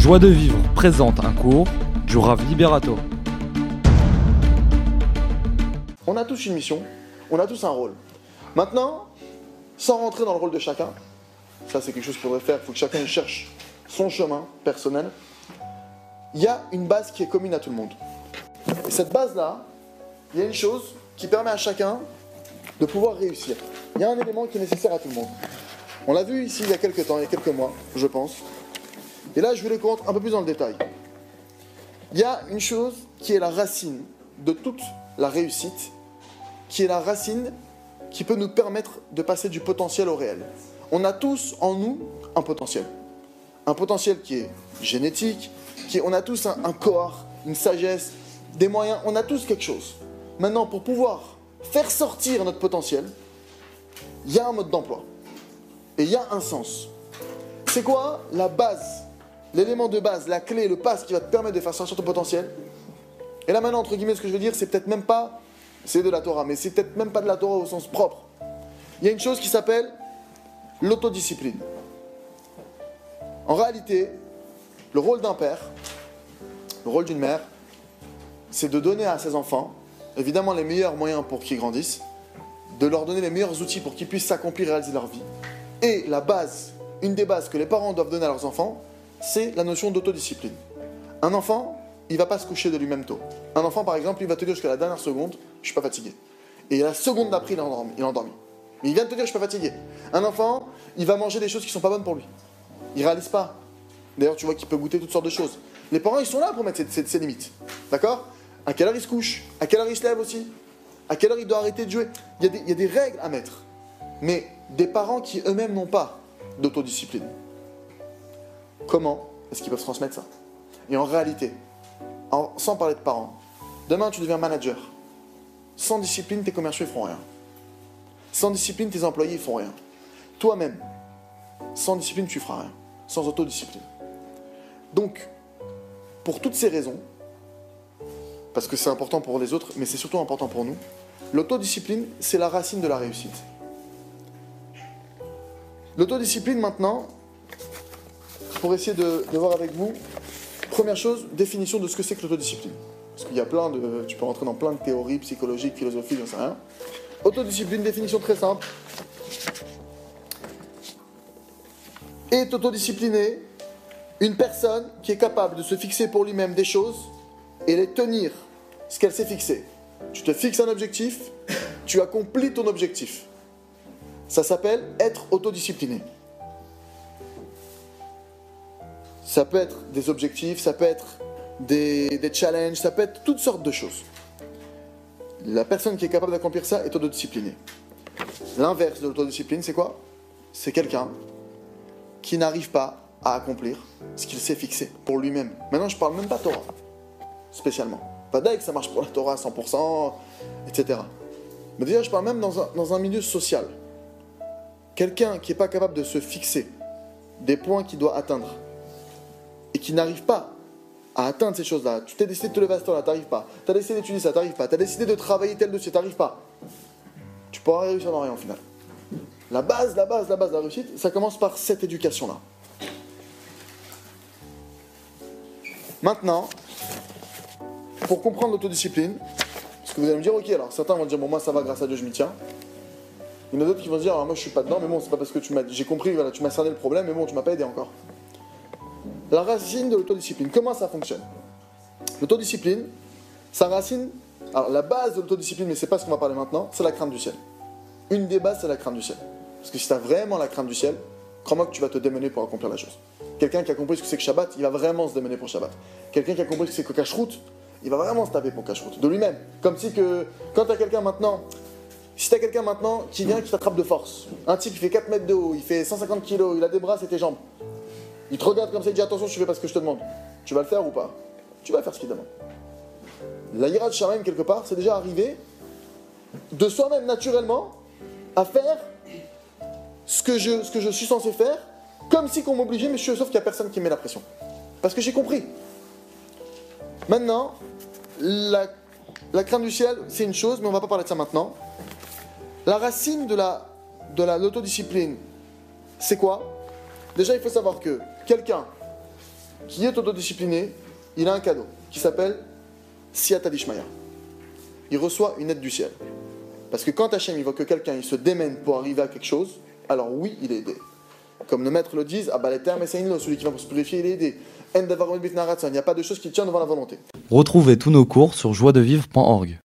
Joie de vivre présente un cours du Rav Liberato. On a tous une mission, on a tous un rôle. Maintenant, sans rentrer dans le rôle de chacun, ça c'est quelque chose qu'il faudrait faire, il faut que chacun cherche son chemin personnel, il y a une base qui est commune à tout le monde. Et cette base-là, il y a une chose qui permet à chacun de pouvoir réussir. Il y a un élément qui est nécessaire à tout le monde. On l'a vu ici il y a quelques temps, il y a quelques mois, je pense. Et là, je vais le compte un peu plus dans le détail. Il y a une chose qui est la racine de toute la réussite, qui est la racine qui peut nous permettre de passer du potentiel au réel. On a tous en nous un potentiel. Un potentiel qui est génétique, qui on a tous un corps, une sagesse, des moyens, on a tous quelque chose. Maintenant, pour pouvoir faire sortir notre potentiel, il y a un mode d'emploi. Et il y a un sens. C'est quoi la base L'élément de base, la clé, le pas qui va te permettre de faire sortir ton potentiel. Et là maintenant, entre guillemets, ce que je veux dire, c'est peut-être même pas, c'est de la Torah, mais c'est peut-être même pas de la Torah au sens propre. Il y a une chose qui s'appelle l'autodiscipline. En réalité, le rôle d'un père, le rôle d'une mère, c'est de donner à ses enfants, évidemment, les meilleurs moyens pour qu'ils grandissent, de leur donner les meilleurs outils pour qu'ils puissent s'accomplir et réaliser leur vie. Et la base, une des bases que les parents doivent donner à leurs enfants, c'est la notion d'autodiscipline. Un enfant, il va pas se coucher de lui-même tôt. Un enfant, par exemple, il va te dire jusqu'à la dernière seconde, je suis pas fatigué. Et la seconde d'après, il est endormi. Il il vient de te dire, je suis pas fatigué. Un enfant, il va manger des choses qui sont pas bonnes pour lui. Il réalise pas. D'ailleurs, tu vois qu'il peut goûter toutes sortes de choses. Les parents, ils sont là pour mettre ses, limites. D'accord? À quelle heure il se couche? À quelle heure il se lève aussi? À quelle heure il doit arrêter de jouer? Il y a des règles à mettre. Mais des parents qui eux-mêmes n'ont pas d'autodiscipline. Comment est-ce qu'ils peuvent transmettre ça? Et en réalité, sans parler de parents, demain tu deviens manager. Sans discipline, tes commerciaux ne feront rien. Sans discipline, tes employés ne font rien. Toi-même, sans discipline, tu feras rien. Sans autodiscipline. Donc, pour toutes ces raisons, parce que c'est important pour les autres, mais c'est surtout important pour nous, l'autodiscipline, c'est la racine de la réussite. L'autodiscipline, maintenant, pour essayer de, voir avec vous, première chose, définition de ce que c'est que l'autodiscipline. Parce qu'il y a plein de. Tu peux rentrer dans plein de théories psychologiques, philosophiques, j'en sais rien. Autodiscipline, définition très simple. Est autodiscipliné une personne qui est capable de se fixer pour lui-même des choses et les tenir, ce qu'elle s'est fixé. Tu te fixes un objectif, tu accomplis ton objectif. Ça s'appelle être autodiscipliné. Ça peut être des objectifs, ça peut être des, challenges, ça peut être toutes sortes de choses. La personne qui est capable d'accomplir ça est autodisciplinée. L'inverse de l'autodiscipline, c'est quoi? C'est quelqu'un qui n'arrive pas à accomplir ce qu'il s'est fixé pour lui-même. Maintenant, je parle même pas Torah, spécialement. Pas que ça marche pour la Torah à 100%, etc. Mais déjà, je parle même dans un, dans un milieu social. Quelqu'un qui n'est pas capable de se fixer des points qu'il doit atteindre qui n'arrive pas à atteindre ces choses-là, tu t'es décidé de te lever à ce temps-là, t'arrives pas. Tu as décidé d'étudier ça, t'arrives pas. Tu as décidé de travailler tel dossier, t'arrives pas. Tu pourras réussir dans rien au final. La base, la base, la base de la réussite, ça commence par cette éducation-là. Maintenant, pour comprendre l'autodiscipline, parce que vous allez me dire, ok, alors certains vont dire, bon, moi ça va, grâce à Dieu, je m'y tiens. Il y en a d'autres qui vont dire, alors moi je suis pas dedans, mais bon, c'est pas parce que tu m'as, j'ai compris, voilà, tu m'as cerné le problème, mais bon, tu m'as pas aidé encore la racine de l'autodiscipline. Comment ça fonctionne? L'autodiscipline, sa racine, alors la base de l'autodiscipline, mais c'est pas ce qu'on va parler maintenant, c'est la crainte du ciel. Une des bases, c'est la crainte du ciel. Parce que si tu vraiment la crainte du ciel, crois-moi que tu vas te démener pour accomplir la chose. Quelqu'un qui a compris ce que c'est que Shabbat, il va vraiment se démener pour Shabbat. Quelqu'un qui a compris ce que c'est que cache-route, il va vraiment se taper pour cache-route, de lui-même. Comme si que, quand tu quelqu'un maintenant, si tu quelqu'un maintenant qui vient, qui t'attrape de force, un type qui fait 4 mètres de haut, il fait 150 kg, il a des bras, c'est tes jambes, il te regarde comme ça, il dit attention, je fais pas ce que je te demande. Tu vas le faire ou pas? Tu vas faire ce qu'il demande. La ira de Shamaim, quelque part, c'est déjà arrivé de soi-même naturellement à faire ce que, je, suis censé faire, comme si qu'on m'obligeait, mais je, sauf qu'il n'y a personne qui met la pression. Parce que j'ai compris. Maintenant, la, crainte du ciel, c'est une chose, mais on va pas parler de ça maintenant. La racine de la de l'autodiscipline, c'est quoi? Déjà, il faut savoir que quelqu'un qui est autodiscipliné, il a un cadeau qui s'appelle Siata Dishmaya. Il reçoit une aide du ciel. Parce que quand Hachem il voit que quelqu'un il se démène pour arriver à quelque chose, alors oui, il est aidé. Comme nos maîtres le disent, ah bah les termes celui qui va pour se purifier, il est aidé. Il n'y a pas de chose qui tient devant la volonté. Retrouvez tous nos cours sur joiedevivre.org.